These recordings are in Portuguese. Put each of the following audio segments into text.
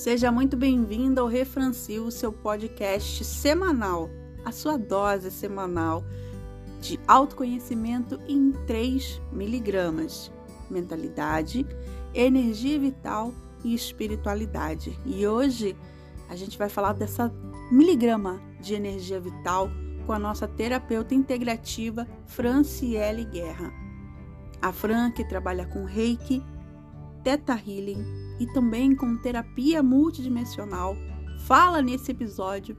Seja muito bem-vindo ao Refrancil, seu podcast semanal, a sua dose semanal de autoconhecimento em 3 miligramas: mentalidade, energia vital e espiritualidade. E hoje a gente vai falar dessa miligrama de energia vital com a nossa terapeuta integrativa Franciele Guerra. A Fran, que trabalha com Reiki, Theta Healing e também com terapia multidimensional, fala nesse episódio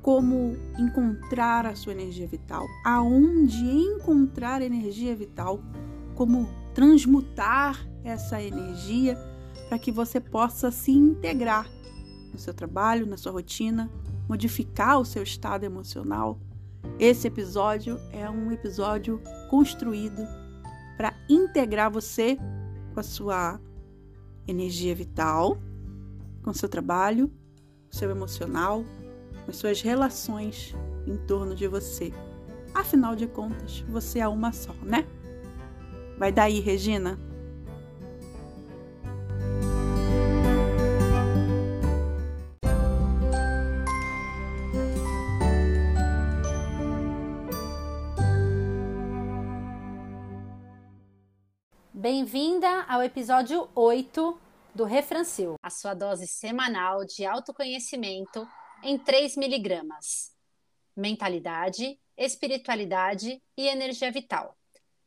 como encontrar a sua energia vital, aonde encontrar energia vital, como transmutar essa energia para que você possa se integrar no seu trabalho, na sua rotina, modificar o seu estado emocional. Esse episódio é um episódio construído para integrar você com a sua energia vital, com seu trabalho, seu emocional, com suas relações em torno de você. Afinal de contas, você é uma só, né? Vai daí, Regina. Bem-vinda ao episódio 8 do Refrancil, a sua dose semanal de autoconhecimento em 3 miligramas. Mentalidade, espiritualidade e energia vital.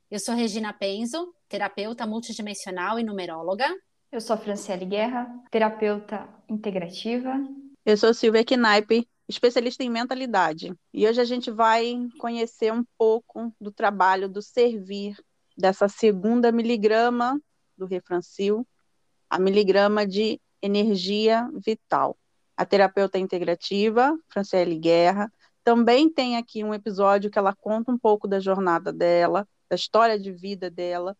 Eu sou Regina Penzo, terapeuta multidimensional e numeróloga. Eu sou Franciele Guerra, terapeuta integrativa. Eu sou Silvia Knaipe, especialista em mentalidade. E hoje a gente vai conhecer um pouco do trabalho do servir dessa segunda miligrama do Refrancil, a miligrama de energia vital. A terapeuta integrativa, Franciele Guerra, também tem aqui um episódio que ela conta um pouco da jornada dela, da história de vida dela,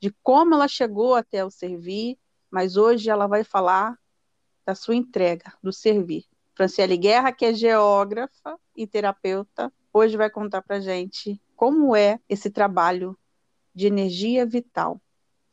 de como ela chegou até o servir, mas hoje ela vai falar da sua entrega, do servir. Franciele Guerra, que é geógrafa e terapeuta, hoje vai contar para gente como é esse trabalho de energia vital.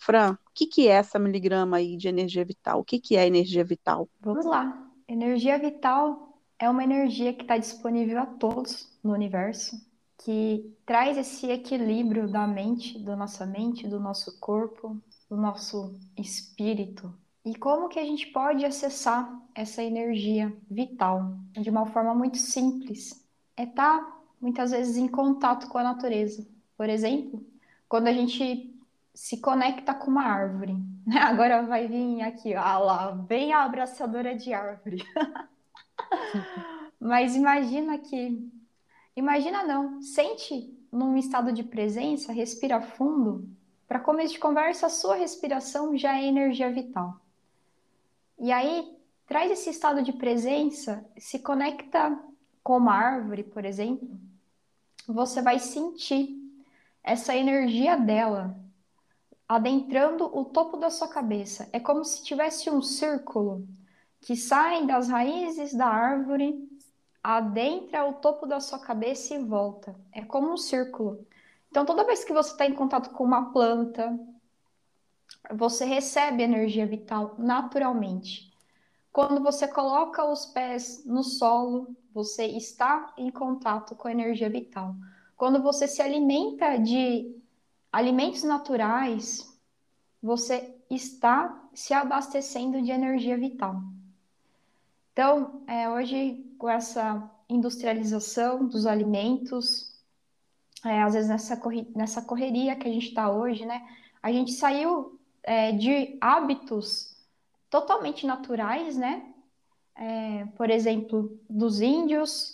Fran, o que, que é essa miligrama aí de energia vital? O que, que é energia vital? Vamos lá. Energia vital é uma energia que está disponível a todos no universo, que traz esse equilíbrio da mente, da nossa mente, do nosso corpo, do nosso espírito. E como que a gente pode acessar essa energia vital de uma forma muito simples? É estar tá, muitas vezes em contato com a natureza. Por exemplo, quando a gente se conecta com uma árvore. Né? Agora vai vir aqui, ó, lá, bem a abraçadora de árvore. Mas imagina que. Imagina não, sente num estado de presença, respira fundo. Para começo de conversa, a sua respiração já é energia vital. E aí, traz esse estado de presença, se conecta com uma árvore, por exemplo, você vai sentir essa energia dela adentrando o topo da sua cabeça. É como se tivesse um círculo que sai das raízes da árvore, adentra o topo da sua cabeça e volta. É como um círculo. Então, toda vez que você está em contato com uma planta, você recebe energia vital naturalmente. Quando você coloca os pés no solo, você está em contato com a energia vital. Quando você se alimenta de alimentos naturais, você está se abastecendo de energia vital. Então, é, hoje, com essa industrialização dos alimentos, é, às vezes nessa, corri nessa correria que a gente está hoje, né? A gente saiu é, de hábitos totalmente naturais, né? É, por exemplo, dos índios,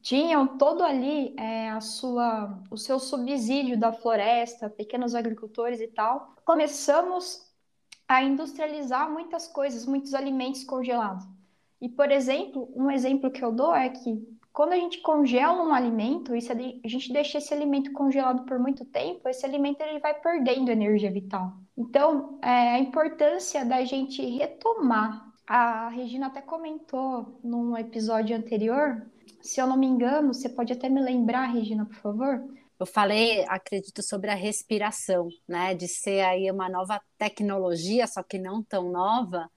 tinham todo ali é, a sua, o seu subsídio da floresta, pequenos agricultores e tal. Começamos a industrializar muitas coisas, muitos alimentos congelados. E, por exemplo, um exemplo que eu dou é que quando a gente congela um alimento e se a gente deixa esse alimento congelado por muito tempo, esse alimento ele vai perdendo energia vital. Então, é, a importância da gente retomar. A Regina até comentou num episódio anterior se eu não me engano, você pode até me lembrar, Regina, por favor? Eu falei, acredito, sobre a respiração, né? De ser aí uma nova tecnologia, só que não tão nova,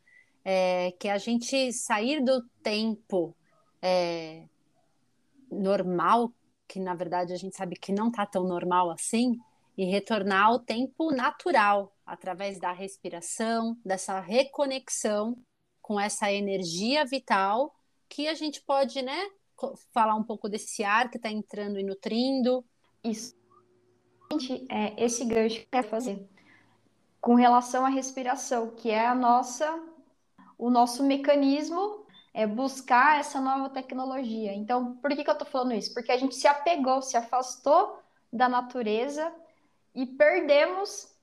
é, que a gente sair do tempo é, normal, que na verdade a gente sabe que não está tão normal assim, e retornar ao tempo natural, através da respiração, dessa reconexão com essa energia vital que a gente pode, né, falar um pouco desse ar que está entrando e nutrindo. Isso. É, esse gancho que eu quero fazer com relação à respiração, que é a nossa, o nosso mecanismo é buscar essa nova tecnologia. Então, por que, que eu estou falando isso? Porque a gente se apegou, se afastou da natureza e perdemos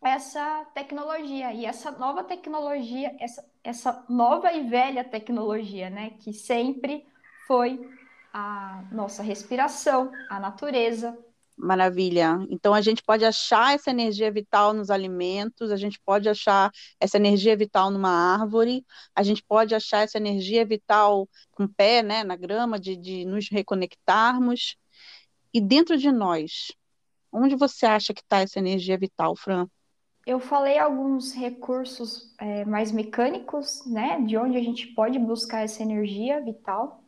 essa tecnologia. E essa nova tecnologia, essa, essa nova e velha tecnologia, né? Que sempre foi a nossa respiração, a natureza, Maravilha. Então a gente pode achar essa energia vital nos alimentos, a gente pode achar essa energia vital numa árvore, a gente pode achar essa energia vital com o pé, né, na grama, de, de nos reconectarmos. E dentro de nós, onde você acha que está essa energia vital, Fran? Eu falei alguns recursos é, mais mecânicos, né, de onde a gente pode buscar essa energia vital.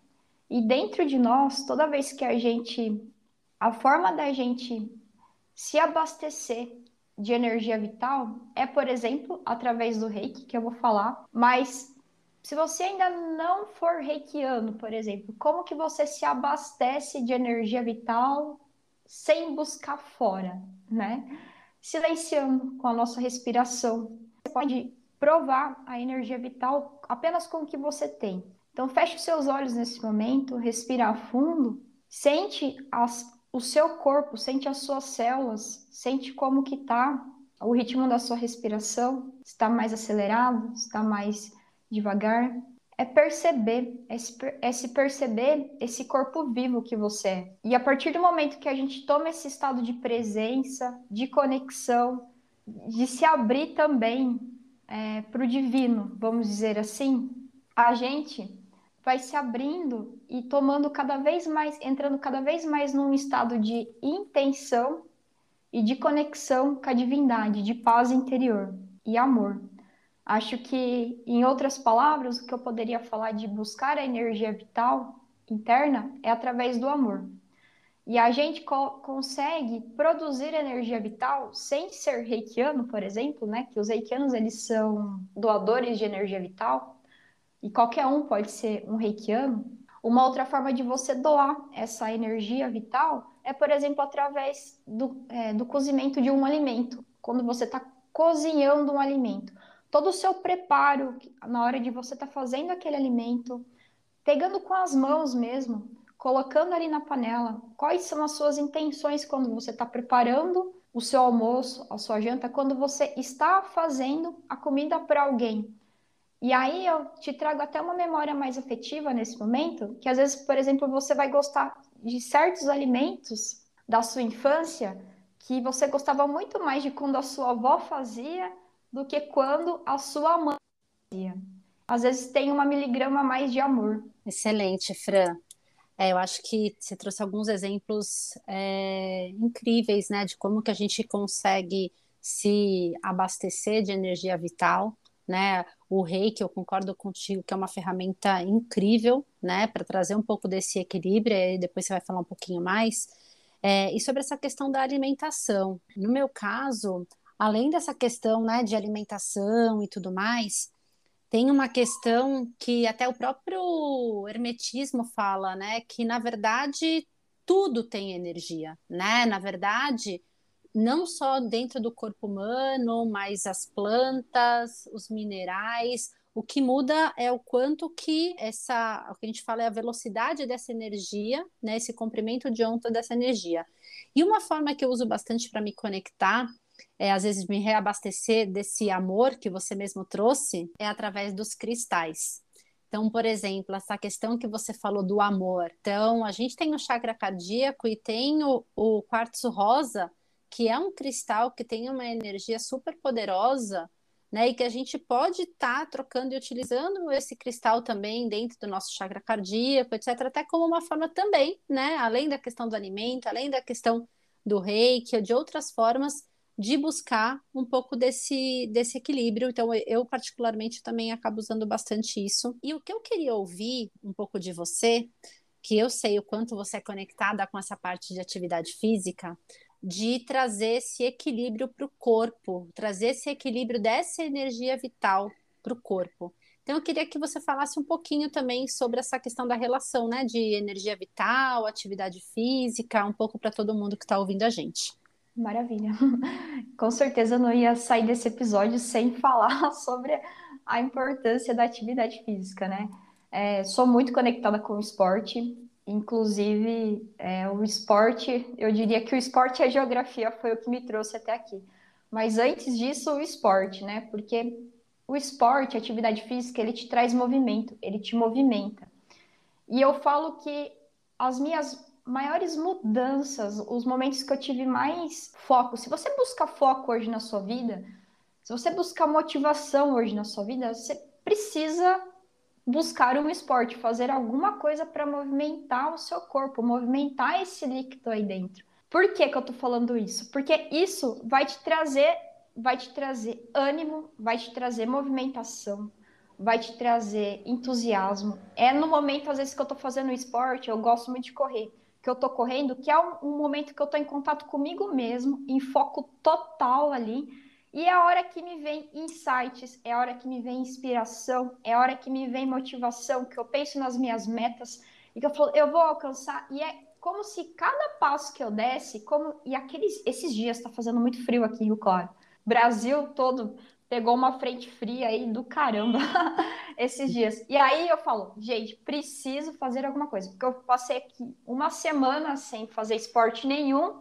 E dentro de nós, toda vez que a gente a forma da gente se abastecer de energia vital é, por exemplo, através do reiki, que eu vou falar, mas se você ainda não for reikiano, por exemplo, como que você se abastece de energia vital sem buscar fora, né? Silenciando com a nossa respiração. Você pode provar a energia vital apenas com o que você tem. Então feche os seus olhos nesse momento, respira fundo, sente as o seu corpo, sente as suas células, sente como que tá o ritmo da sua respiração, está mais acelerado, está mais devagar. É perceber, é se, é se perceber esse corpo vivo que você é. E a partir do momento que a gente toma esse estado de presença, de conexão, de se abrir também é, para o divino, vamos dizer assim, a gente vai se abrindo e tomando cada vez mais, entrando cada vez mais num estado de intenção e de conexão com a divindade, de paz interior e amor. Acho que, em outras palavras, o que eu poderia falar de buscar a energia vital interna é através do amor. E a gente co consegue produzir energia vital sem ser reikiano, por exemplo, né? Que os reikianos eles são doadores de energia vital e qualquer um pode ser um reikiano, uma outra forma de você doar essa energia vital é, por exemplo, através do, é, do cozimento de um alimento. Quando você está cozinhando um alimento, todo o seu preparo na hora de você estar tá fazendo aquele alimento, pegando com as mãos mesmo, colocando ali na panela, quais são as suas intenções quando você está preparando o seu almoço, a sua janta, quando você está fazendo a comida para alguém. E aí eu te trago até uma memória mais afetiva nesse momento, que às vezes, por exemplo, você vai gostar de certos alimentos da sua infância que você gostava muito mais de quando a sua avó fazia do que quando a sua mãe fazia. Às vezes tem uma miligrama mais de amor. Excelente, Fran. É, eu acho que você trouxe alguns exemplos é, incríveis, né, de como que a gente consegue se abastecer de energia vital né? O reiki, eu concordo contigo que é uma ferramenta incrível, né, para trazer um pouco desse equilíbrio, e depois você vai falar um pouquinho mais. É, e sobre essa questão da alimentação. No meu caso, além dessa questão, né, de alimentação e tudo mais, tem uma questão que até o próprio hermetismo fala, né, que na verdade tudo tem energia, né? Na verdade, não só dentro do corpo humano, mas as plantas, os minerais. O que muda é o quanto que essa, o que a gente fala é a velocidade dessa energia, né, esse comprimento de onda dessa energia. E uma forma que eu uso bastante para me conectar, é às vezes me reabastecer desse amor que você mesmo trouxe, é através dos cristais. Então, por exemplo, essa questão que você falou do amor. Então, a gente tem o chakra cardíaco e tem o, o quartzo rosa, que é um cristal que tem uma energia super poderosa, né? E que a gente pode estar tá trocando e utilizando esse cristal também dentro do nosso chakra cardíaco, etc., até como uma forma também, né? Além da questão do alimento, além da questão do reiki, ou de outras formas de buscar um pouco desse, desse equilíbrio. Então, eu, particularmente, também acabo usando bastante isso. E o que eu queria ouvir um pouco de você, que eu sei o quanto você é conectada com essa parte de atividade física, de trazer esse equilíbrio para o corpo, trazer esse equilíbrio dessa energia vital para o corpo. Então, eu queria que você falasse um pouquinho também sobre essa questão da relação, né, de energia vital, atividade física, um pouco para todo mundo que está ouvindo a gente. Maravilha. Com certeza não ia sair desse episódio sem falar sobre a importância da atividade física, né? É, sou muito conectada com o esporte, inclusive é, o esporte, eu diria que o esporte e a geografia foi o que me trouxe até aqui. Mas antes disso, o esporte, né? Porque o esporte, a atividade física, ele te traz movimento, ele te movimenta. E eu falo que as minhas maiores mudanças, os momentos que eu tive mais foco, se você busca foco hoje na sua vida, se você buscar motivação hoje na sua vida, você precisa buscar um esporte, fazer alguma coisa para movimentar o seu corpo, movimentar esse líquido aí dentro. Por que, que eu tô falando isso? Porque isso vai te trazer vai te trazer ânimo, vai te trazer movimentação, vai te trazer entusiasmo. É no momento, às vezes, que eu tô fazendo esporte, eu gosto muito de correr, que eu tô correndo, que é um, um momento que eu tô em contato comigo mesmo, em foco total ali. E é a hora que me vem insights, é a hora que me vem inspiração, é a hora que me vem motivação, que eu penso nas minhas metas e que eu falo, eu vou alcançar. E é como se cada passo que eu desse, como e aqueles esses dias está fazendo muito frio aqui em Rio Claro. Brasil todo pegou uma frente fria aí do caramba esses dias. E aí eu falo, gente, preciso fazer alguma coisa, porque eu passei aqui uma semana sem fazer esporte nenhum.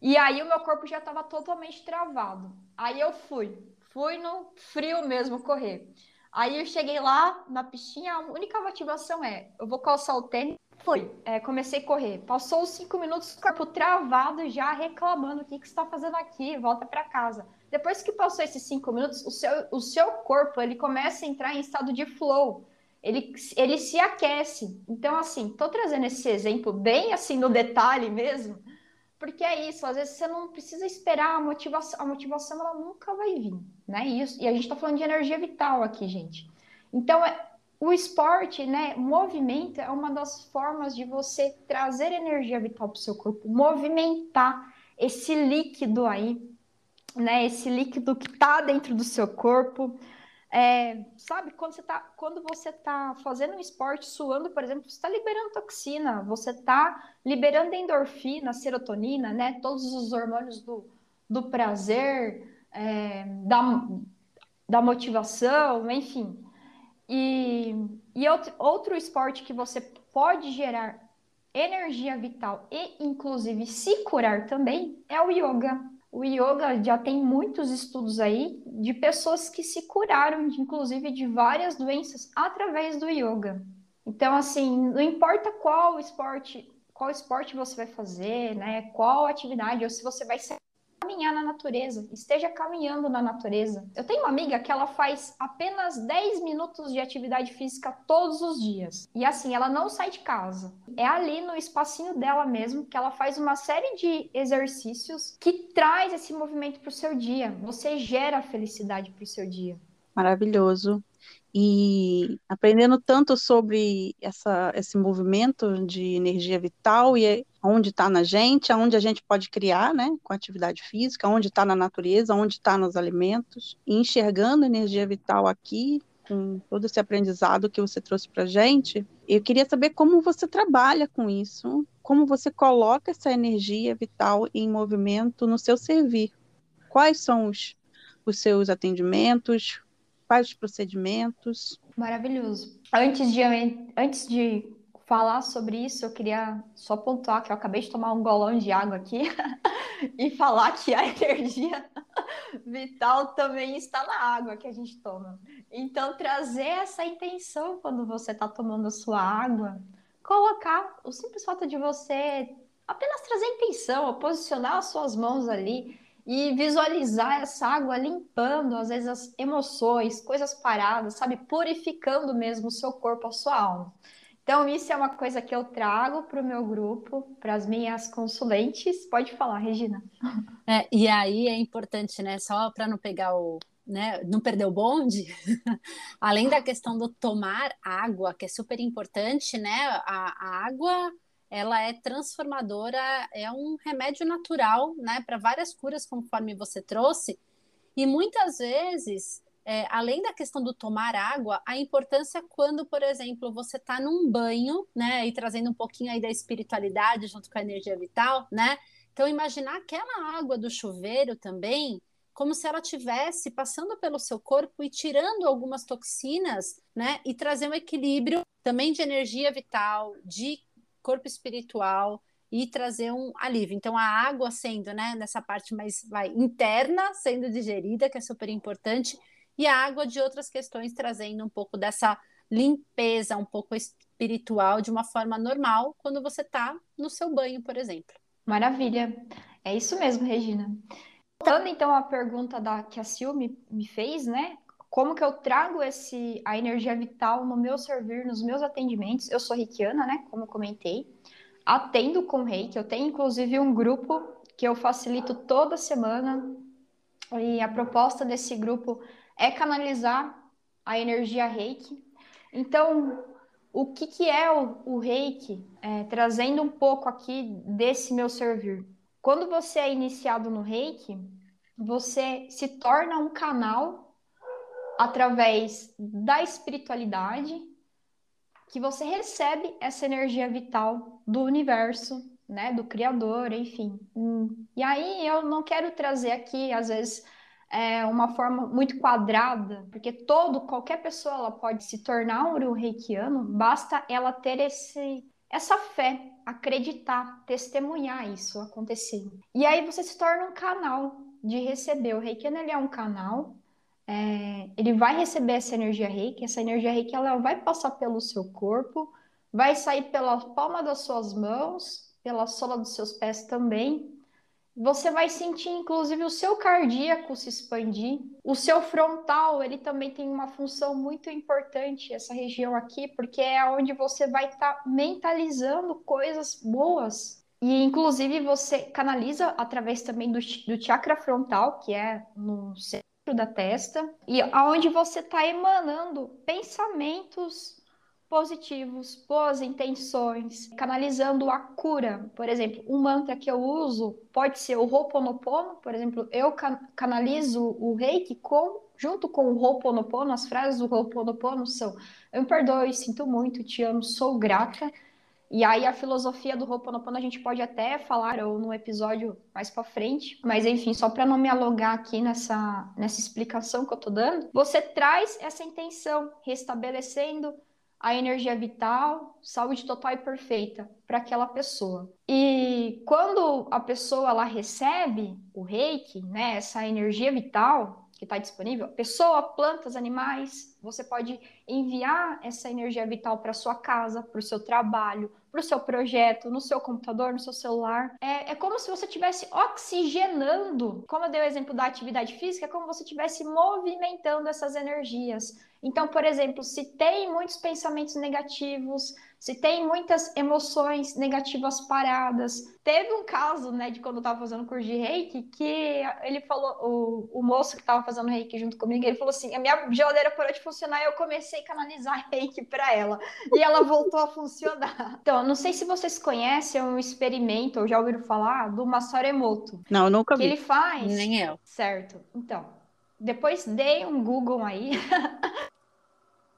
E aí o meu corpo já estava totalmente travado. Aí eu fui, fui no frio mesmo correr. Aí eu cheguei lá na piscina, a única motivação é, eu vou calçar o tênis. Foi, é, comecei a correr. Passou os cinco minutos, o corpo travado, já reclamando: o que, que você está fazendo aqui? Volta para casa. Depois que passou esses cinco minutos, o seu, o seu corpo ele começa a entrar em estado de flow. Ele, ele se aquece. Então, assim, tô trazendo esse exemplo bem assim no detalhe mesmo, porque é isso, às vezes você não precisa esperar a motivação, a motivação ela nunca vai vir, né? Isso, e a gente está falando de energia vital aqui, gente. Então, é, o esporte, né, movimento é uma das formas de você trazer energia vital para o seu corpo, movimentar esse líquido aí, né, esse líquido que está dentro do seu corpo. É, sabe, quando você está quando você tá fazendo um esporte, suando, por exemplo, você está liberando toxina, você está liberando endorfina, serotonina, né? Todos os hormônios do, do prazer, é, da, da motivação, enfim. E, e outro, outro esporte que você pode gerar energia vital e, inclusive, se curar também é o yoga o yoga já tem muitos estudos aí de pessoas que se curaram, inclusive, de várias doenças através do yoga. Então, assim, não importa qual esporte, qual esporte você vai fazer, né? Qual atividade, ou se você vai ser caminhar na natureza, esteja caminhando na natureza. Eu tenho uma amiga que ela faz apenas 10 minutos de atividade física todos os dias. E assim, ela não sai de casa. É ali no espacinho dela mesmo que ela faz uma série de exercícios que traz esse movimento para o seu dia. Você gera felicidade para o seu dia. Maravilhoso e aprendendo tanto sobre essa, esse movimento de energia vital e onde está na gente, aonde a gente pode criar, né, com atividade física, onde está na natureza, onde está nos alimentos, e enxergando energia vital aqui, com todo esse aprendizado que você trouxe para gente, eu queria saber como você trabalha com isso, como você coloca essa energia vital em movimento no seu servir. Quais são os, os seus atendimentos? quais os procedimentos. Maravilhoso. Antes de, antes de falar sobre isso, eu queria só pontuar que eu acabei de tomar um golão de água aqui e falar que a energia vital também está na água que a gente toma. Então, trazer essa intenção quando você está tomando a sua água, colocar o simples fato de você apenas trazer intenção, posicionar as suas mãos ali e visualizar essa água limpando, às vezes, as emoções, coisas paradas, sabe? Purificando mesmo o seu corpo, a sua alma. Então, isso é uma coisa que eu trago para o meu grupo, para as minhas consulentes. Pode falar, Regina. É, e aí é importante, né? Só para não pegar o. Né, não perder o bonde, além da questão do tomar água, que é super importante, né? A, a água ela é transformadora, é um remédio natural, né, para várias curas, conforme você trouxe. E muitas vezes é, além da questão do tomar água, a importância quando, por exemplo, você está num banho, né, e trazendo um pouquinho aí da espiritualidade junto com a energia vital, né? Então, imaginar aquela água do chuveiro também como se ela tivesse passando pelo seu corpo e tirando algumas toxinas, né? E trazer um equilíbrio também de energia vital, de corpo espiritual e trazer um alívio. Então, a água sendo, né, nessa parte mais vai, interna, sendo digerida, que é super importante, e a água de outras questões, trazendo um pouco dessa limpeza, um pouco espiritual, de uma forma normal, quando você está no seu banho, por exemplo. Maravilha. É isso mesmo, Regina. Voltando então à pergunta da, que a Sil me, me fez, né? Como que eu trago esse, a energia vital no meu servir, nos meus atendimentos? Eu sou reikiana, né? Como eu comentei. Atendo com reiki. Eu tenho, inclusive, um grupo que eu facilito toda semana. E a proposta desse grupo é canalizar a energia reiki. Então, o que, que é o, o reiki? É, trazendo um pouco aqui desse meu servir. Quando você é iniciado no reiki, você se torna um canal através da espiritualidade que você recebe essa energia vital do universo, né, do criador, enfim. E aí eu não quero trazer aqui às vezes é, uma forma muito quadrada, porque todo, qualquer pessoa ela pode se tornar um reikiano, basta ela ter esse, essa fé, acreditar, testemunhar isso acontecer. E aí você se torna um canal de receber. O reikiano ele é um canal, é, ele vai receber essa energia reiki, essa energia reiki ela vai passar pelo seu corpo, vai sair pela palma das suas mãos, pela sola dos seus pés também, você vai sentir inclusive o seu cardíaco se expandir. O seu frontal, ele também tem uma função muito importante, essa região aqui, porque é onde você vai estar tá mentalizando coisas boas. E inclusive você canaliza através também do, do chakra frontal, que é no centro da testa, e aonde você está emanando pensamentos positivos, boas intenções, canalizando a cura. Por exemplo, um mantra que eu uso pode ser o Ho'oponopono, por exemplo, eu canalizo o Reiki com junto com o Ho'oponopono, as frases do Ho'oponopono são eu me perdoe, sinto muito, te amo, sou grata. E aí a filosofia do Ho'oponopono a gente pode até falar ou no episódio mais para frente, mas enfim, só para não me alongar aqui nessa nessa explicação que eu tô dando, você traz essa intenção restabelecendo a energia vital, saúde total e perfeita para aquela pessoa. E quando a pessoa ela recebe o reiki, né, essa energia vital que está disponível, pessoa, plantas, animais, você pode enviar essa energia vital para sua casa, para o seu trabalho, para o seu projeto, no seu computador, no seu celular. É, é como se você estivesse oxigenando, como eu dei o exemplo da atividade física, é como se você estivesse movimentando essas energias. Então, por exemplo, se tem muitos pensamentos negativos, se tem muitas emoções negativas paradas. Teve um caso, né, de quando eu tava fazendo curso de reiki, que ele falou, o, o moço que tava fazendo reiki junto comigo, ele falou assim: a minha geladeira parou de funcionar e eu comecei a canalizar reiki para ela. E ela voltou a funcionar. Então, não sei se vocês conhecem um experimento, ou já ouviram falar, do Masaru Emoto. Não, nunca vi. Que ele faz. Nem eu. Certo. Então, depois dei um Google aí.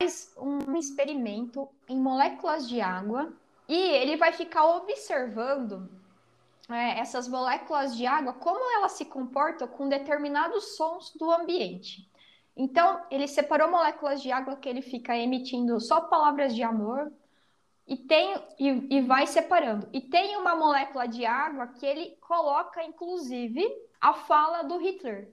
faz um experimento em moléculas de água e ele vai ficar observando é, essas moléculas de água, como elas se comportam com determinados sons do ambiente. Então, ele separou moléculas de água que ele fica emitindo só palavras de amor e tem e, e vai separando. E tem uma molécula de água que ele coloca, inclusive, a fala do Hitler.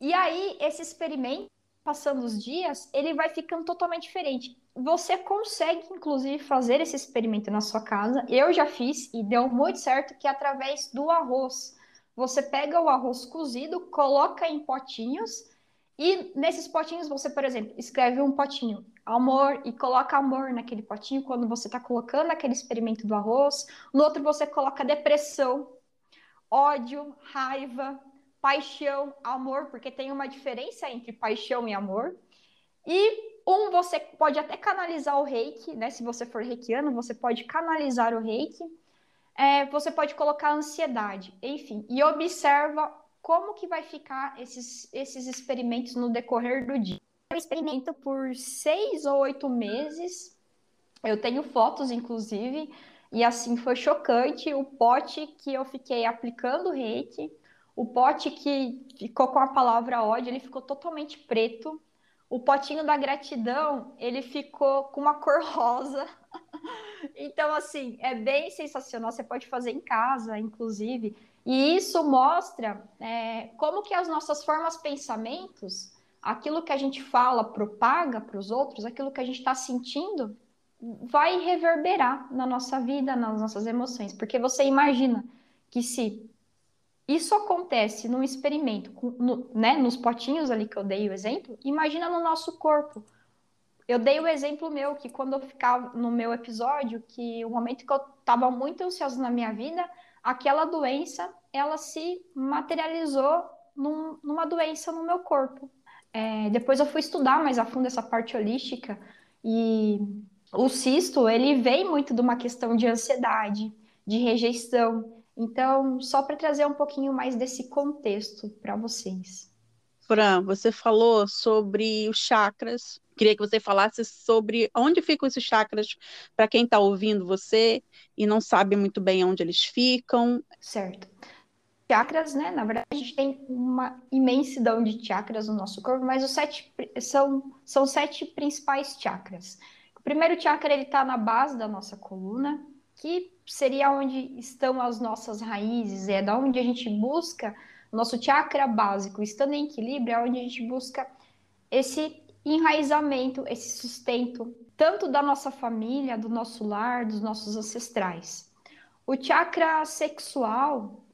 E aí, esse experimento passando os dias, ele vai ficando totalmente diferente. Você consegue, inclusive, fazer esse experimento na sua casa. Eu já fiz e deu muito certo que é através do arroz. Você pega o arroz cozido, coloca em potinhos E nesses potinhos você, por exemplo, escreve um potinho amor e coloca amor naquele potinho quando você está colocando aquele experimento do arroz. No outro você coloca depressão, ódio, raiva, paixão, amor, porque tem uma diferença entre paixão e amor. E um você pode até canalizar o reiki, né? Se você for reikiano, você pode canalizar o reiki. É, você pode colocar ansiedade, enfim, e observa como que vai ficar esses, esses experimentos no decorrer do dia. Eu experimento por seis ou oito meses. Eu tenho fotos, inclusive, e assim foi chocante o pote que eu fiquei aplicando reiki, o pote que ficou com a palavra ódio, ele ficou totalmente preto. O potinho da gratidão, ele ficou com uma cor rosa. então, assim, é bem sensacional. Você pode fazer em casa, inclusive. E isso mostra é, como que as nossas formas pensamentos aquilo que a gente fala, propaga para os outros, aquilo que a gente está sentindo, vai reverberar na nossa vida, nas nossas emoções. Porque você imagina que se isso acontece num experimento, no, né, nos potinhos ali que eu dei o exemplo, imagina no nosso corpo. Eu dei o exemplo meu, que quando eu ficava no meu episódio, que o momento que eu estava muito ansiosa na minha vida, aquela doença, ela se materializou num, numa doença no meu corpo. É, depois eu fui estudar mais a fundo essa parte holística e o cisto, ele vem muito de uma questão de ansiedade, de rejeição. Então, só para trazer um pouquinho mais desse contexto para vocês. Fran, você falou sobre os chakras. Queria que você falasse sobre onde ficam esses chakras para quem está ouvindo você e não sabe muito bem onde eles ficam. Certo chakras, né? Na verdade, a gente tem uma imensidão de chakras no nosso corpo, mas os sete são, são sete principais chakras. O primeiro chakra ele está na base da nossa coluna, que seria onde estão as nossas raízes, é da onde a gente busca nosso chakra básico, estando em equilíbrio, é onde a gente busca esse enraizamento, esse sustento, tanto da nossa família, do nosso lar, dos nossos ancestrais. O chakra sexual,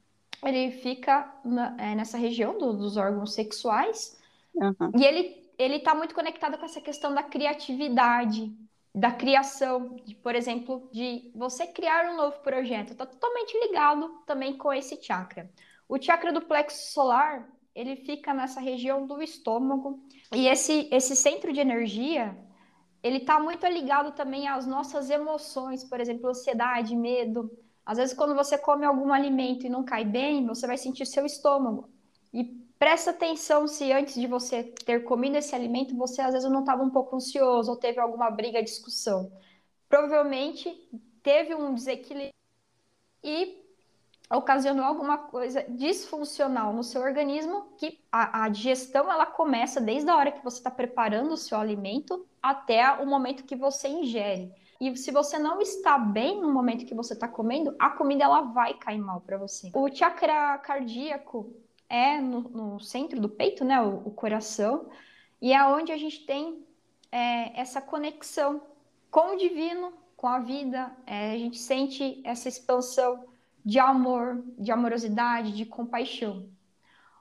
ele fica na, é, nessa região do, dos órgãos sexuais uhum. e ele ele está muito conectado com essa questão da criatividade, da criação, de, por exemplo, de você criar um novo projeto. Está totalmente ligado também com esse chakra. O chakra do plexo solar ele fica nessa região do estômago e esse esse centro de energia ele está muito ligado também às nossas emoções, por exemplo, ansiedade, medo às vezes, quando você come algum alimento e não cai bem, você vai sentir seu estômago. E presta atenção se antes de você ter comido esse alimento, você às vezes não estava um pouco ansioso ou teve alguma briga, discussão. Provavelmente teve um desequilíbrio e ocasionou alguma coisa disfuncional no seu organismo, que a, a digestão ela começa desde a hora que você está preparando o seu alimento até o momento que você ingere. E se você não está bem no momento que você está comendo, a comida ela vai cair mal para você. O chakra cardíaco é no, no, centro do peito, né? O, o, coração. E é onde a gente tem é, essa conexão com o divino, com a vida. É, a gente sente essa expansão de amor, de amorosidade, de compaixão.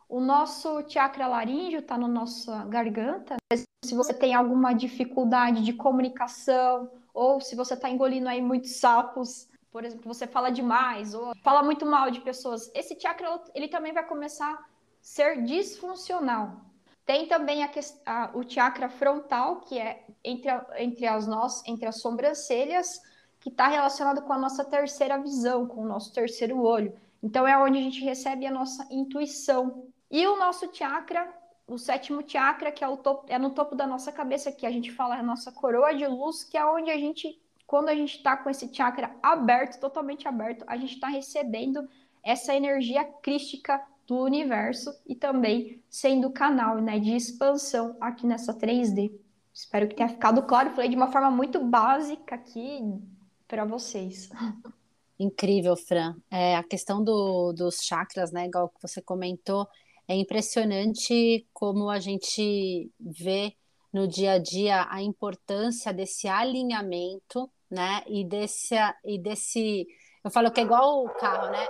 O nosso chakra laríngeo está na nossa garganta. Se você tem alguma dificuldade de comunicação ou se você está engolindo aí muitos sapos, por exemplo, você fala demais ou fala muito mal de pessoas, esse chakra ele também vai começar a ser disfuncional. Tem também a, a, o chakra frontal, que é entre, a, entre as nós, entre as sobrancelhas, que está relacionado com a nossa terceira visão, com o nosso terceiro olho. Então é onde a gente recebe a nossa intuição. E o nosso chakra o sétimo chakra, que é, topo, é no topo da nossa cabeça, que a gente fala a nossa coroa de luz, que é onde a gente, quando a gente está com esse chakra aberto, totalmente aberto, a gente está recebendo essa energia crística do universo e também sendo canal né, de expansão aqui nessa 3D. Espero que tenha ficado claro. Falei de uma forma muito básica aqui para vocês. Incrível, Fran. É, a questão do, dos chakras, né, igual que você comentou, é impressionante como a gente vê no dia a dia a importância desse alinhamento, né? E desse, e desse eu falo que é igual o carro, né?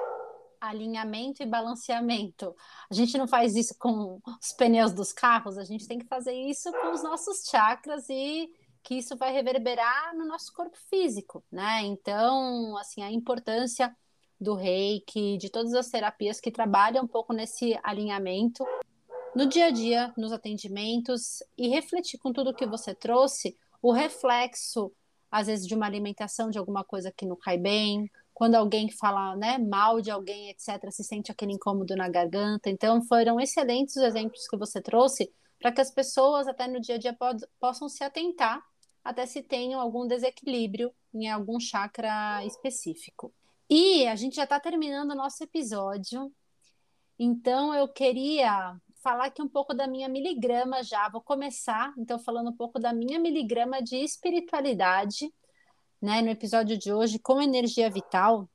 alinhamento e balanceamento. A gente não faz isso com os pneus dos carros, a gente tem que fazer isso com os nossos chakras e que isso vai reverberar no nosso corpo físico, né? Então, assim, a importância do reiki, de todas as terapias que trabalham um pouco nesse alinhamento no dia a dia, nos atendimentos e refletir com tudo que você trouxe, o reflexo, às vezes, de uma alimentação, de alguma coisa que não cai bem, quando alguém fala né, mal de alguém, etc., se sente aquele incômodo na garganta. Então, foram excelentes os exemplos que você trouxe para que as pessoas, até no dia a dia, possam se atentar até se tenham algum desequilíbrio em algum chakra específico. E a gente já está terminando o nosso episódio, então eu queria falar aqui um pouco da minha miligrama já. Vou começar, então, falando um pouco da minha miligrama de espiritualidade, né, no episódio de hoje, com energia vital.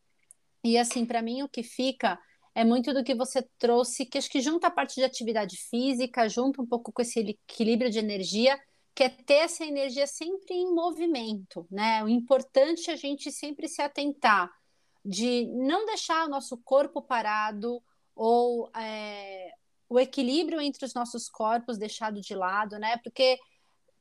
E, assim, para mim, o que fica é muito do que você trouxe, que acho que junta a parte de atividade física, junta um pouco com esse equilíbrio de energia, que é ter essa energia sempre em movimento, né? O importante é a gente sempre se atentar de não deixar o nosso corpo parado ou é, o equilíbrio entre os nossos corpos deixado de lado, né? Porque,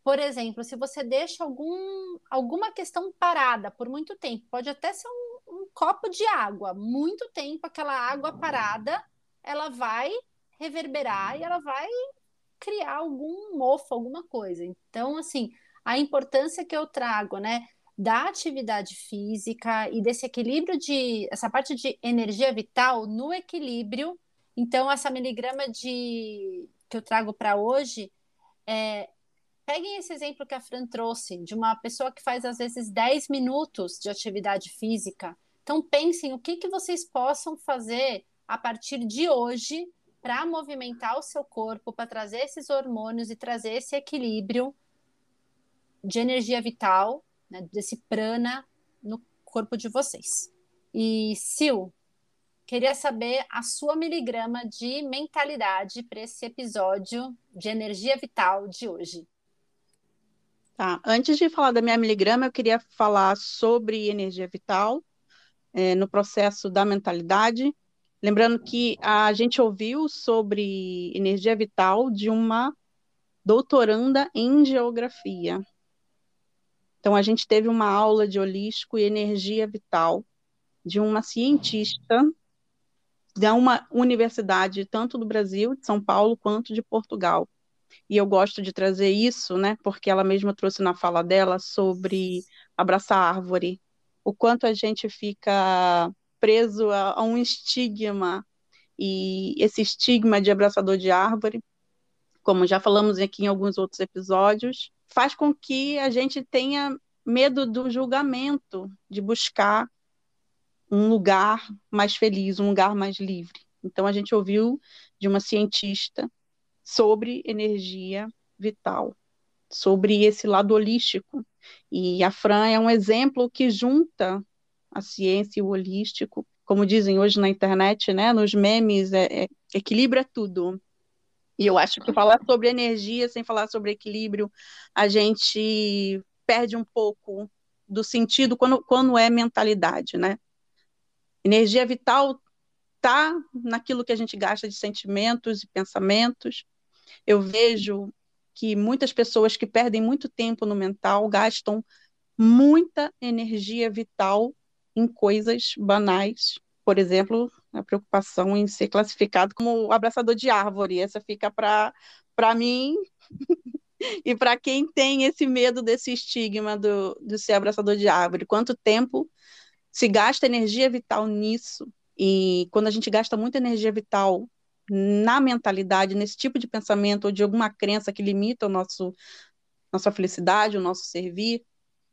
por exemplo, se você deixa algum, alguma questão parada por muito tempo, pode até ser um, um copo de água, muito tempo, aquela água parada, ela vai reverberar e ela vai criar algum mofo, alguma coisa. Então, assim, a importância que eu trago, né? da atividade física e desse equilíbrio de essa parte de energia vital no equilíbrio então, essa miligrama de que eu trago para hoje, é, peguem esse exemplo que a Fran trouxe, de uma pessoa que faz às vezes 10 minutos de atividade física. Então, pensem o que, que vocês possam fazer a partir de hoje para movimentar o seu corpo, para trazer esses hormônios e trazer esse equilíbrio de energia vital, né, desse prana no corpo de vocês. E Sil, Queria saber a sua miligrama de mentalidade para esse episódio de energia vital de hoje. Tá. Antes de falar da minha miligrama, eu queria falar sobre energia vital é, no processo da mentalidade. Lembrando que a gente ouviu sobre energia vital de uma doutoranda em geografia. Então, a gente teve uma aula de holístico e energia vital de uma cientista de uma universidade tanto do Brasil, de São Paulo, quanto de Portugal. E eu gosto de trazer isso, né, porque ela mesma trouxe na fala dela sobre abraçar a árvore, o quanto a gente fica preso a, a um estigma, e esse estigma de abraçador de árvore, como já falamos aqui em alguns outros episódios, faz com que a gente tenha medo do julgamento, de buscar um lugar mais feliz, um lugar mais livre. Então, a gente ouviu de uma cientista sobre energia vital, sobre esse lado holístico. E a Fran é um exemplo que junta a ciência e o holístico, como dizem hoje na internet, né, nos memes, é, é, equilíbrio é tudo. E eu acho que falar sobre energia sem falar sobre equilíbrio, a gente perde um pouco do sentido quando, quando é mentalidade, né? Energia vital está naquilo que a gente gasta de sentimentos e pensamentos. Eu vejo que muitas pessoas que perdem muito tempo no mental gastam muita energia vital em coisas banais. Por exemplo, a preocupação em ser classificado como abraçador de árvore. Essa fica para mim e para quem tem esse medo desse estigma do, de ser abraçador de árvore. Quanto tempo se gasta energia vital nisso, e quando a gente gasta muita energia vital na mentalidade, nesse tipo de pensamento ou de alguma crença que limita o nosso nossa felicidade, o nosso servir,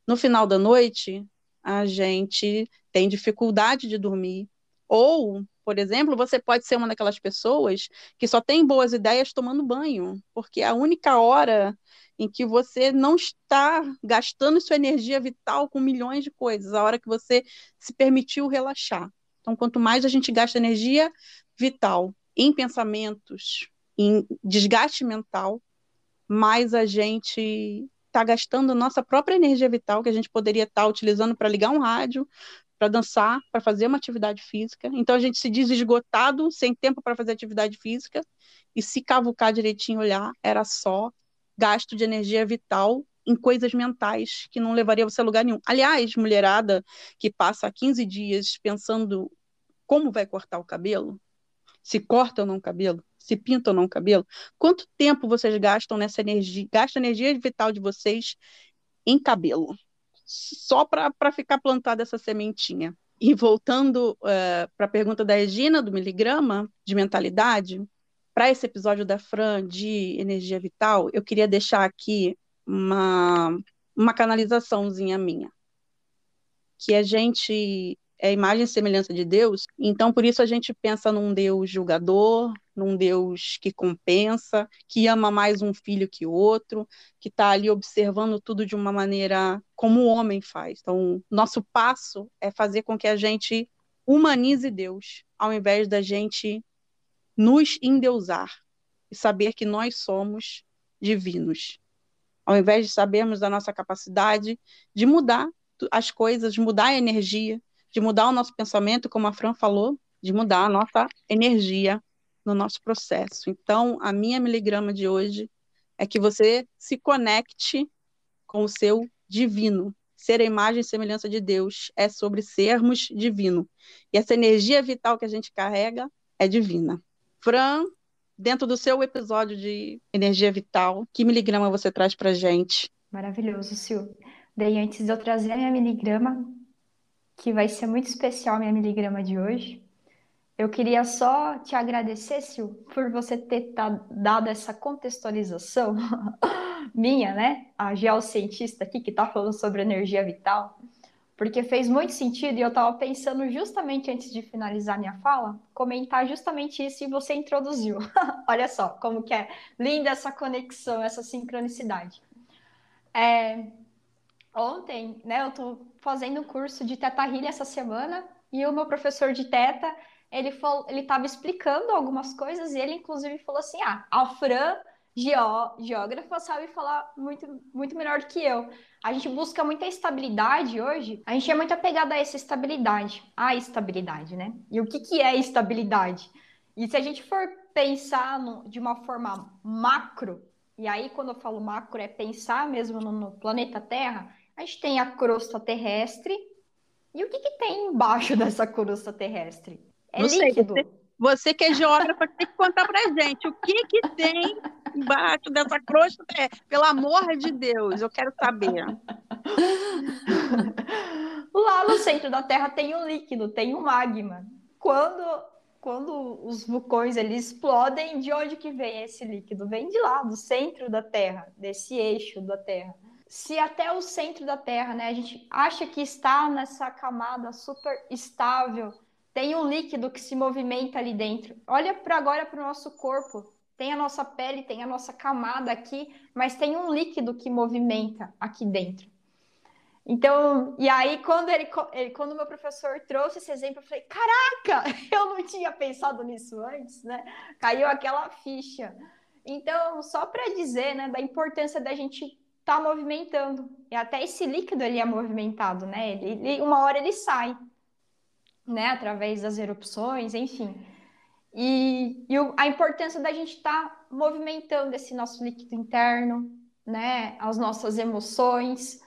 no final da noite a gente tem dificuldade de dormir. Ou, por exemplo, você pode ser uma daquelas pessoas que só tem boas ideias tomando banho, porque a única hora em que você não está gastando sua energia vital com milhões de coisas, a hora que você se permitiu relaxar. Então, quanto mais a gente gasta energia vital em pensamentos, em desgaste mental, mais a gente está gastando nossa própria energia vital, que a gente poderia estar tá utilizando para ligar um rádio, para dançar, para fazer uma atividade física. Então a gente se diz esgotado, sem tempo para fazer atividade física, e se cavucar direitinho, olhar, era só gasto de energia vital em coisas mentais que não levaria você a lugar nenhum. Aliás, mulherada que passa 15 dias pensando como vai cortar o cabelo, se corta ou não o cabelo, se pinta ou não o cabelo, quanto tempo vocês gastam nessa energia, gastam energia vital de vocês em cabelo? Só para ficar plantada essa sementinha. E voltando uh, eh, para a pergunta da Regina, do miligrama de mentalidade, para esse episódio da Fran de energia vital, eu queria deixar aqui uma, uma canalizaçãozinha minha. Que a gente é imagem e semelhança de Deus, então por isso a gente pensa num Deus julgador, num Deus que compensa, que ama mais um filho que outro, que está ali observando tudo de uma maneira como o homem faz. Então, nosso passo é fazer com que a gente humanize Deus, ao invés da gente nos endeusar e saber que nós somos divinos. Ao invés de sabermos da nossa capacidade de mudar as coisas, mudar a energia, de mudar o nosso pensamento, como a Fran falou, de mudar a nossa energia no nosso processo. Então, a minha miligrama de hoje é que você se conecte com o seu divino. Ser a imagem e semelhança de Deus é sobre sermos divino. E essa energia vital que a gente carrega é divina. Fran, dentro do seu episódio de energia vital, que miligrama você traz para gente? Maravilhoso, Sil. Daí, antes de eu trazer a minha miligrama, que vai ser muito especial minha miligrama de hoje. Eu queria só te agradecer, Sil, por você ter dado essa contextualização minha, né? A geocientista aqui que está falando sobre energia vital, porque fez muito sentido e eu estava pensando justamente antes de finalizar minha fala, comentar justamente isso e você introduziu. Olha só como que é linda essa conexão, essa sincronicidade. É, ontem, né, eu estou fazendo um curso de Teta Healing essa semana e o meu professor de Teta, ele falou, ele estava explicando algumas coisas e ele inclusive falou assim: "Ah, a Fran, geó, geógrafa, sabe falar muito muito melhor do que eu. A gente busca muita estabilidade hoje. A gente é muito apegado a essa estabilidade, a estabilidade, né? E o que que é estabilidade? E se a gente for pensar no, de uma forma macro, e aí quando eu falo macro é pensar mesmo no, no planeta Terra, a gente tem a crosta terrestre. E o que, que tem embaixo dessa crosta terrestre? É Não líquido. Sei, você, que é geógrafa tem que contar pra gente o que, que tem embaixo dessa crosta terrestre. Pelo amor de Deus, eu quero saber. Lá no centro da Terra tem um líquido, tem um magma. Quando quando os vulcões eles explodem, de onde que vem esse líquido? Vem de lá, do centro da Terra, desse eixo da Terra se até o centro da Terra, né, a gente acha que está nessa camada super estável, tem um líquido que se movimenta ali dentro. Olha para agora para o nosso corpo. Tem a nossa pele, tem a nossa camada aqui, mas tem um líquido que movimenta aqui dentro. Então, e aí quando ele, ele quando meu professor trouxe esse exemplo, eu falei: "Caraca, eu não tinha pensado nisso antes", né? Caiu aquela ficha. Então, só para dizer, né, da importância da gente está movimentando. E até esse líquido ele é movimentado, né? Ele, ele, uma hora ele sai, né? Através das erupções, enfim. E, e o, a importância da gente estar tá movimentando esse nosso líquido interno, né? As nossas emoções,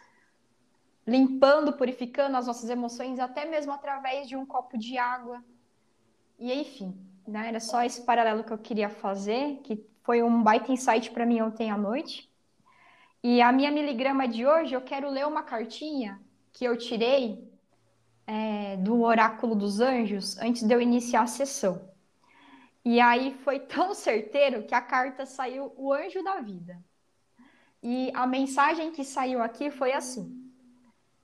limpando, purificando as nossas emoções, até mesmo através de um copo de água. E enfim, né? Era só esse paralelo que eu queria fazer, que foi um baita insight para mim ontem à noite. E a minha miligrama de hoje, eu quero ler uma cartinha que eu tirei é, do Oráculo dos Anjos antes de eu iniciar a sessão. E aí foi tão certeiro que a carta saiu o anjo da vida. E a mensagem que saiu aqui foi assim: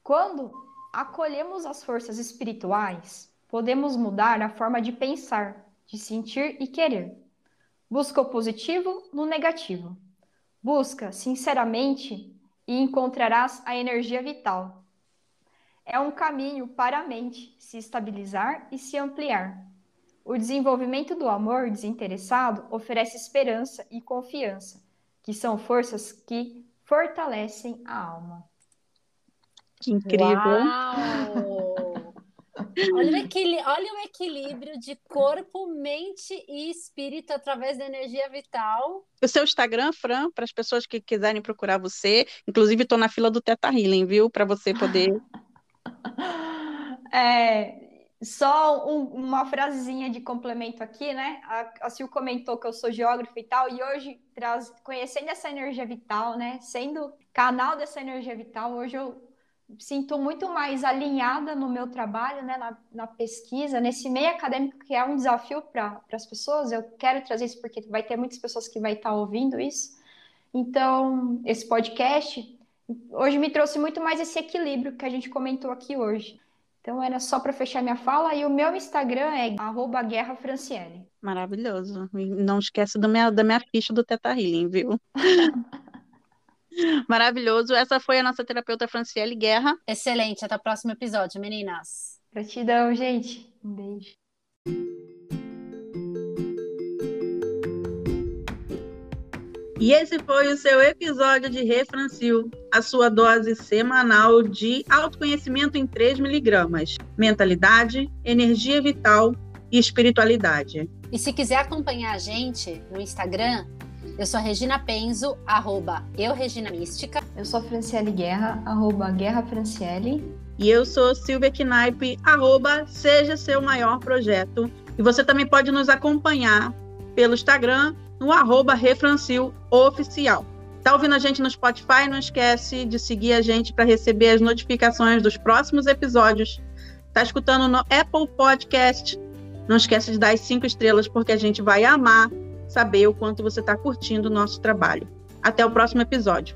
quando acolhemos as forças espirituais, podemos mudar a forma de pensar, de sentir e querer. Busca o positivo no negativo Busca sinceramente e encontrarás a energia vital. É um caminho para a mente se estabilizar e se ampliar. O desenvolvimento do amor desinteressado oferece esperança e confiança, que são forças que fortalecem a alma. Que incrível! Uau! Olha o, equilíbrio, olha o equilíbrio de corpo, mente e espírito através da energia vital. O seu Instagram, Fran, para as pessoas que quiserem procurar você. Inclusive, estou na fila do Teta Healing, viu? Para você poder. É, só um, uma frasezinha de complemento aqui, né? A, a Sil comentou que eu sou geógrafa e tal, e hoje, traz, conhecendo essa energia vital, né? Sendo canal dessa energia vital, hoje eu sinto muito mais alinhada no meu trabalho, né, na, na pesquisa, nesse meio acadêmico que é um desafio para as pessoas. Eu quero trazer isso porque vai ter muitas pessoas que vai estar tá ouvindo isso. Então, esse podcast hoje me trouxe muito mais esse equilíbrio que a gente comentou aqui hoje. Então, era só para fechar minha fala. E o meu Instagram é guerrafranciele. Maravilhoso. não esquece do minha, da minha ficha do Teta Healing, viu? Maravilhoso. Essa foi a nossa terapeuta Franciele Guerra. Excelente. Até o próximo episódio, meninas. Gratidão, gente. Um beijo. E esse foi o seu episódio de Refrancil, a sua dose semanal de autoconhecimento em 3 miligramas, mentalidade, energia vital e espiritualidade. E se quiser acompanhar a gente no Instagram, eu sou a Regina Penzo, arroba eu Regina Mística. Eu sou a Franciele Guerra, arroba Guerra Franciele. E eu sou Silvia Knaip, arroba Seja Seu Maior Projeto. E você também pode nos acompanhar pelo Instagram, no arroba Refrancil Oficial. Tá ouvindo a gente no Spotify? Não esquece de seguir a gente para receber as notificações dos próximos episódios. Tá escutando no Apple Podcast? Não esquece de dar as cinco estrelas, porque a gente vai amar saber o quanto você está curtindo o nosso trabalho. Até o próximo episódio.